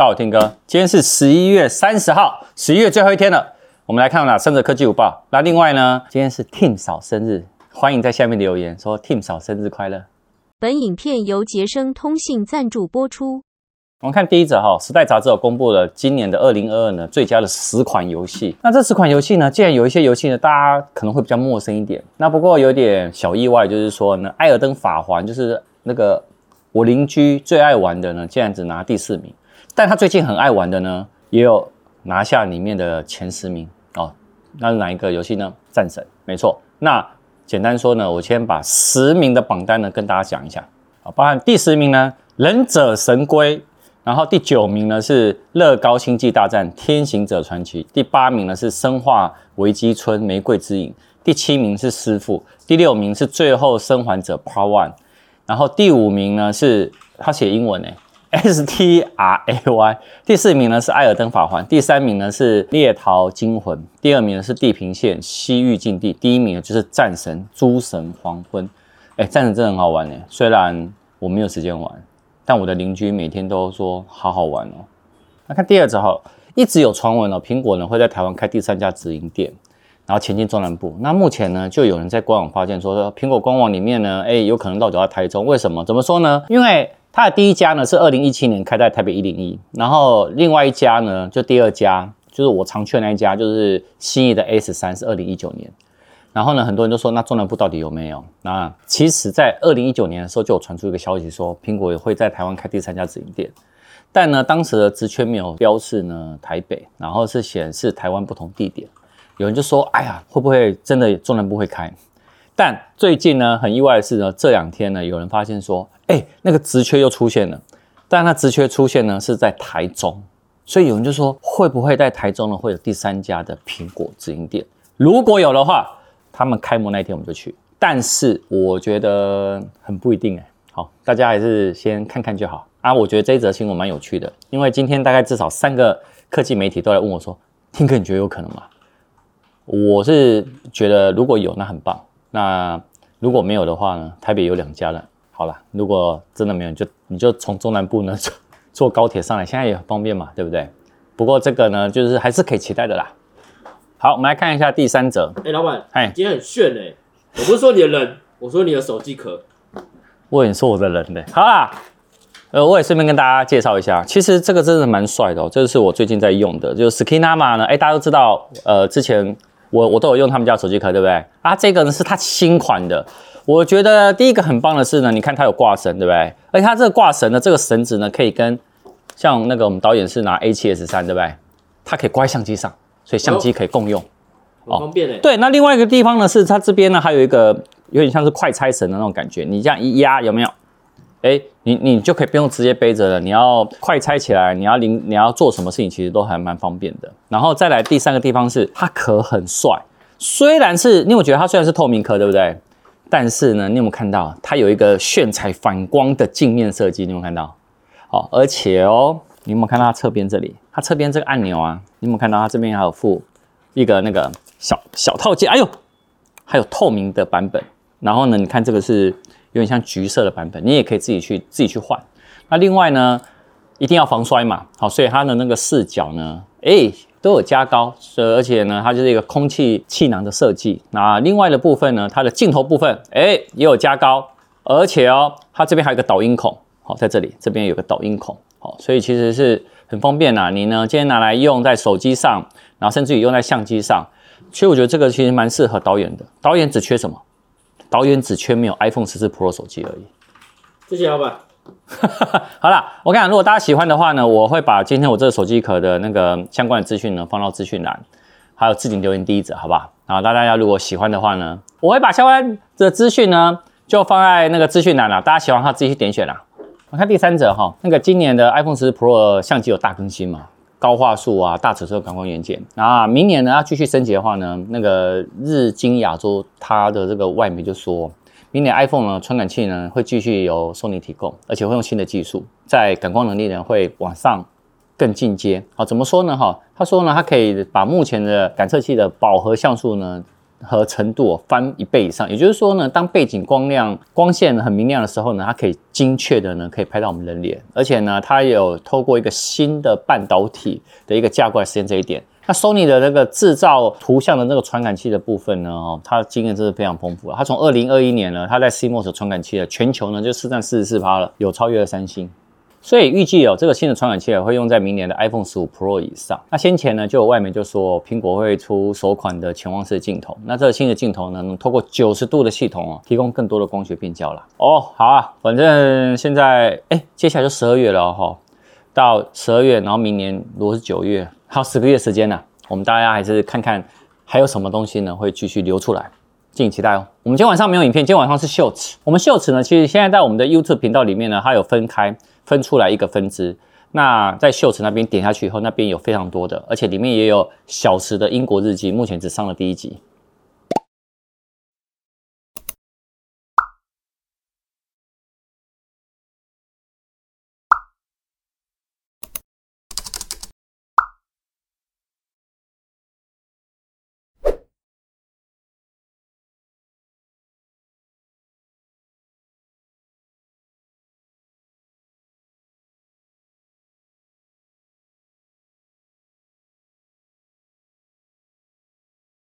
大家好，听哥，今天是十一月三十号，十一月最后一天了。我们来看哪三则科技午报。那另外呢，今天是 Tim 嫂生日，欢迎在下面留言说 Tim 嫂生日快乐。本影片由杰生通信赞助播出。我们看第一则哈，《时代》杂志有公布了今年的二零二二呢最佳的十款游戏。那这十款游戏呢，既然有一些游戏呢，大家可能会比较陌生一点。那不过有点小意外，就是说呢，《艾尔登法环》就是那个我邻居最爱玩的呢，竟然只拿第四名。但他最近很爱玩的呢，也有拿下里面的前十名哦。那是哪一个游戏呢？战神，没错。那简单说呢，我先把十名的榜单呢跟大家讲一下啊，包含第十名呢，《忍者神龟》，然后第九名呢是《乐高星际大战：天行者传奇》，第八名呢是《生化危机村：玫瑰之影》，第七名是《师傅》，第六名是《最后生还者 Part One》，然后第五名呢是他写英文诶。S T R A Y，第四名呢是《艾尔登法环》，第三名呢是《猎逃惊魂》，第二名呢是《地平线：西域禁地》，第一名呢就是《战神：诸神黄昏》。哎，战神真的很好玩诶，虽然我没有时间玩，但我的邻居每天都说好好玩哦。那看第二则哈，一直有传闻哦，苹果呢会在台湾开第三家直营店，然后前进中南部。那目前呢，就有人在官网发现说，说苹果官网里面呢，哎，有可能落脚在台中。为什么？怎么说呢？因为它的第一家呢是二零一七年开在台北一零一，然后另外一家呢就第二家就是我常去的那一家，就是信义的 S 三是二零一九年，然后呢很多人都说那中南部到底有没有？那其实，在二零一九年的时候就有传出一个消息说苹果也会在台湾开第三家直营店，但呢当时的职缺没有标示呢台北，然后是显示台湾不同地点，有人就说哎呀会不会真的中南部会开？但最近呢，很意外的是呢，这两天呢，有人发现说，哎，那个职缺又出现了。但那职缺出现呢，是在台中，所以有人就说，会不会在台中呢，会有第三家的苹果直营店？如果有的话，他们开幕那天我们就去。但是我觉得很不一定哎。好，大家还是先看看就好啊。我觉得这一则新闻蛮有趣的，因为今天大概至少三个科技媒体都来问我说，Tim 哥，你觉得有可能吗？我是觉得如果有，那很棒。那如果没有的话呢？台北有两家了。好了，如果真的没有，就你就从中南部呢 坐坐高铁上来，现在也很方便嘛，对不对？不过这个呢，就是还是可以期待的啦。好，我们来看一下第三者。哎、欸，老板，哎，今天很炫哎、欸！我不是说你的人，我说你的手机壳。我也说我的人的。好啦，呃，我也顺便跟大家介绍一下，其实这个真的蛮帅的哦，这个是我最近在用的，就是 Skinama 呢。哎，大家都知道，呃，之前。我我都有用他们家手机壳，对不对？啊，这个呢是它新款的。我觉得第一个很棒的是呢，你看它有挂绳，对不对？而且它这个挂绳呢这个绳子呢，可以跟像那个我们导演是拿 A7S3，对不对？它可以挂在相机上，所以相机可以共用，哦，很方便诶。对，那另外一个地方呢是它这边呢还有一个有点像是快拆绳的那种感觉，你这样一压有没有？哎，你你就可以不用直接背着了。你要快拆起来，你要拎，你要做什么事情，其实都还蛮方便的。然后再来第三个地方是，它壳很帅。虽然是，你有觉得它虽然是透明壳，对不对？但是呢，你有没有看到它有一个炫彩反光的镜面设计？你有没有看到？好，而且哦，你有没有看到它侧边这里？它侧边这个按钮啊，你有没有看到它这边还有附一个那个小小套件？哎呦，还有透明的版本。然后呢，你看这个是。有点像橘色的版本，你也可以自己去自己去换。那另外呢，一定要防摔嘛，好，所以它的那个视角呢，哎，都有加高所，而且呢，它就是一个空气气囊的设计。那另外的部分呢，它的镜头部分，哎，也有加高，而且哦，它这边还有个导音孔，好，在这里这边有个导音孔，好，所以其实是很方便呐。你呢，今天拿来用在手机上，然后甚至于用在相机上，其实我觉得这个其实蛮适合导演的。导演只缺什么？导演只缺没有 iPhone 十四 Pro 手机而已。谢谢老板。好啦，我看如果大家喜欢的话呢，我会把今天我这个手机壳的那个相关的资讯呢放到资讯栏，还有置顶留言第一则，好不好？然后大家如果喜欢的话呢，我会把相关的资讯呢就放在那个资讯栏了，大家喜欢的话自己去点选啦。我看第三则哈，那个今年的 iPhone 十四 Pro 相机有大更新嘛？高画素啊，大尺寸感光元件啊，明年呢要继续升级的话呢，那个日经亚洲它的这个外媒就说，明年 iPhone 呢传感器呢会继续由 Sony 提供，而且会用新的技术，在感光能力呢会往上更进阶。好，怎么说呢？哈，他说呢，他可以把目前的感测器的饱和像素呢和程度翻一倍以上。也就是说呢，当背景光亮光线很明亮的时候呢，它可以精确的呢可以拍到我们人脸，而且呢，它有透过一个新的半导体的一个架构来实现这一点。那 Sony 的那个制造图像的那个传感器的部分呢，哦，它经验真是非常丰富了。它从二零二一年呢，它在 CMOS 传感器的全球呢就市占四十四趴了，有超越了三星。所以预计哦，这个新的传感器也会用在明年的 iPhone 十五 Pro 以上。那先前呢，就有外媒就说苹果会出首款的潜望式镜头。那这个新的镜头呢，能透过九十度的系统哦，提供更多的光学变焦了。哦，好啊，反正现在哎，接下来就十二月了哈、哦，到十二月，然后明年如果是九月，还有十个月时间呢、我们大家还是看看还有什么东西呢会继续流出来，敬请期待哦。我们今天晚上没有影片，今天晚上是秀词。我们秀词呢，其实现在在我们的 YouTube 频道里面呢，它有分开。分出来一个分支，那在秀池那边点下去以后，那边有非常多的，而且里面也有小时的英国日记，目前只上了第一集。